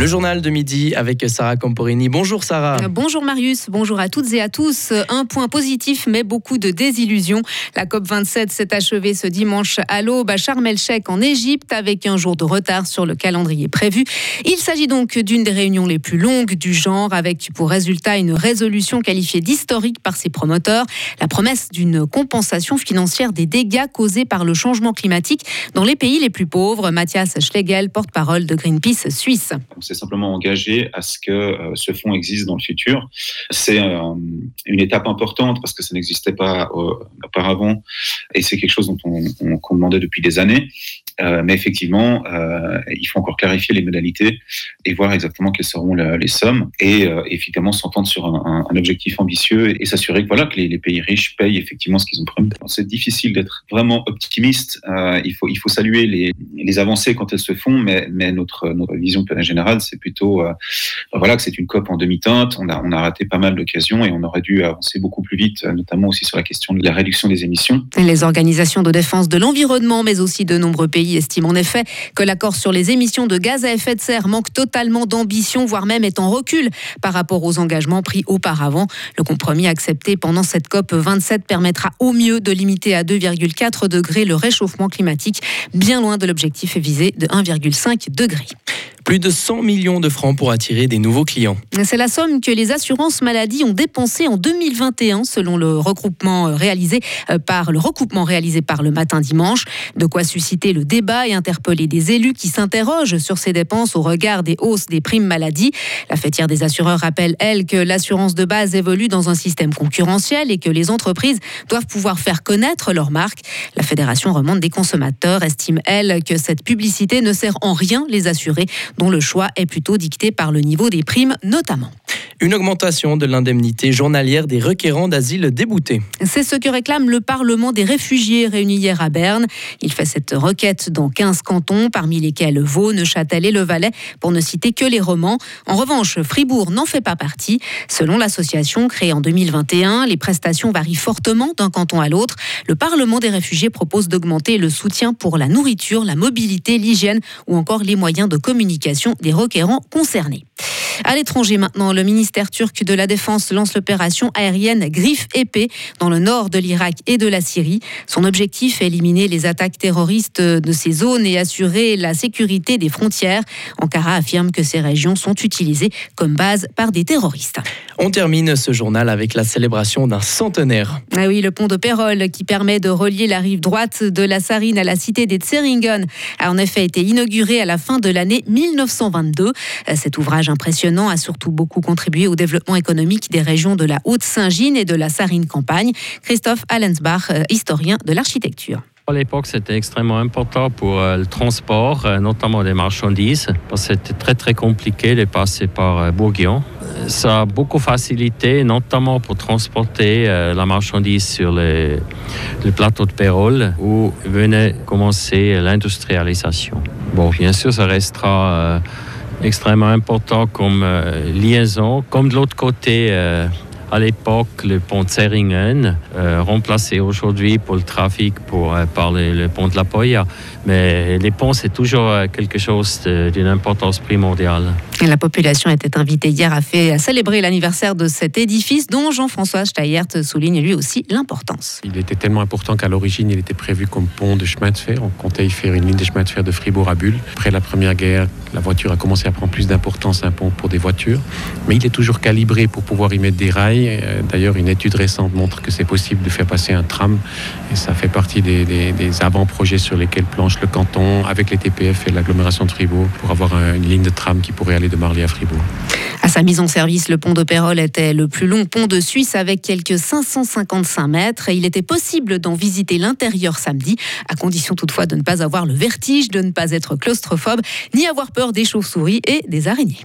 Le journal de midi avec Sarah Camporini. Bonjour Sarah. Bonjour Marius, bonjour à toutes et à tous. Un point positif mais beaucoup de désillusions. La COP27 s'est achevée ce dimanche à l'aube à Sharm el-Sheikh en Égypte avec un jour de retard sur le calendrier prévu. Il s'agit donc d'une des réunions les plus longues du genre avec pour résultat une résolution qualifiée d'historique par ses promoteurs, la promesse d'une compensation financière des dégâts causés par le changement climatique dans les pays les plus pauvres. Mathias Schlegel, porte-parole de Greenpeace Suisse. S'est simplement engagé à ce que euh, ce fonds existe dans le futur. C'est euh, une étape importante parce que ça n'existait pas euh, auparavant et c'est quelque chose dont on, on, demandait depuis des années. Mais effectivement, il faut encore clarifier les modalités et voir exactement quelles seront les sommes et effectivement s'entendre sur un, objectif ambitieux et, s'assurer que, voilà, que les, pays riches payent effectivement ce qu'ils ont promis. C'est difficile d'être vraiment optimiste. il, faut, il faut saluer les, les avancées quand elles se font, mais, mais notre, notre vision générale c'est plutôt euh, voilà que c'est une COP en demi-teinte. On a, on a raté pas mal d'occasions et on aurait dû avancer beaucoup plus vite, euh, notamment aussi sur la question de la réduction des émissions. Les organisations de défense de l'environnement, mais aussi de nombreux pays, estiment en effet que l'accord sur les émissions de gaz à effet de serre manque totalement d'ambition, voire même est en recul par rapport aux engagements pris auparavant. Le compromis accepté pendant cette COP 27 permettra au mieux de limiter à 2,4 degrés le réchauffement climatique, bien loin de l'objectif visé de 1,5 degré. Plus de 100 millions de francs pour attirer des nouveaux clients. C'est la somme que les assurances maladie ont dépensée en 2021 selon le regroupement euh, réalisé euh, par le recoupement réalisé par le matin dimanche. De quoi susciter le débat et interpeller des élus qui s'interrogent sur ces dépenses au regard des hausses des primes maladie. La fêtière des assureurs rappelle, elle, que l'assurance de base évolue dans un système concurrentiel et que les entreprises doivent pouvoir faire connaître leur marque. La Fédération remonte des consommateurs estime, elle, que cette publicité ne sert en rien les assurés dont le choix est plutôt dicté par le niveau des primes notamment une augmentation de l'indemnité journalière des requérants d'asile déboutés. C'est ce que réclame le Parlement des réfugiés réuni hier à Berne. Il fait cette requête dans 15 cantons, parmi lesquels Vaud, Neuchâtel et Le Valais, pour ne citer que les romans. En revanche, Fribourg n'en fait pas partie. Selon l'association créée en 2021, les prestations varient fortement d'un canton à l'autre. Le Parlement des réfugiés propose d'augmenter le soutien pour la nourriture, la mobilité, l'hygiène ou encore les moyens de communication des requérants concernés. À l'étranger maintenant, le ministère turc de la Défense lance l'opération aérienne Griffe épée dans le nord de l'Irak et de la Syrie. Son objectif est éliminer les attaques terroristes de ces zones et assurer la sécurité des frontières. Ankara affirme que ces régions sont utilisées comme base par des terroristes. On termine ce journal avec la célébration d'un centenaire. Ah oui, le pont de Pérol qui permet de relier la rive droite de la Sarine à la cité des Tseringen a en effet été inauguré à la fin de l'année 1922. Cet ouvrage impressionnant a surtout beaucoup contribué au développement économique des régions de la Haute-Saint-Gine et de la Sarine-Campagne. Christophe Allensbach, euh, historien de l'architecture. À l'époque, c'était extrêmement important pour euh, le transport, euh, notamment des marchandises, c'était très très compliqué de passer par Bourguignon. Ça a beaucoup facilité, notamment pour transporter la marchandise sur le plateau de Pérol, où venait commencer l'industrialisation. Bon, bien sûr, ça restera extrêmement important comme euh, liaison. Comme de l'autre côté, euh, à l'époque, le pont de Seringen, euh, remplacé aujourd'hui pour le trafic pour, par le, pont de la Poya. Mais les ponts, c'est toujours quelque chose d'une importance primordiale. La population était invitée hier à, fait, à célébrer l'anniversaire de cet édifice dont Jean-François Steyert souligne lui aussi l'importance. Il était tellement important qu'à l'origine, il était prévu comme pont de chemin de fer. On comptait y faire une ligne de chemin de fer de Fribourg à Bulle. Après la Première Guerre, la voiture a commencé à prendre plus d'importance, un pont pour des voitures. Mais il est toujours calibré pour pouvoir y mettre des rails. Euh, d'ailleurs, une étude récente montre que c'est possible de faire passer un tram. Et ça fait partie des, avant-projets sur lesquels planche le canton avec les TPF et l'agglomération de Fribourg pour avoir une ligne de tram qui pourrait aller de Marly à Fribourg. À sa mise en service, le pont de Pérol était le plus long pont de Suisse avec quelques 555 mètres et il était possible d'en visiter l'intérieur samedi, à condition toutefois de ne pas avoir le vertige, de ne pas être claustrophobe, ni avoir peur des chauves-souris et des araignées.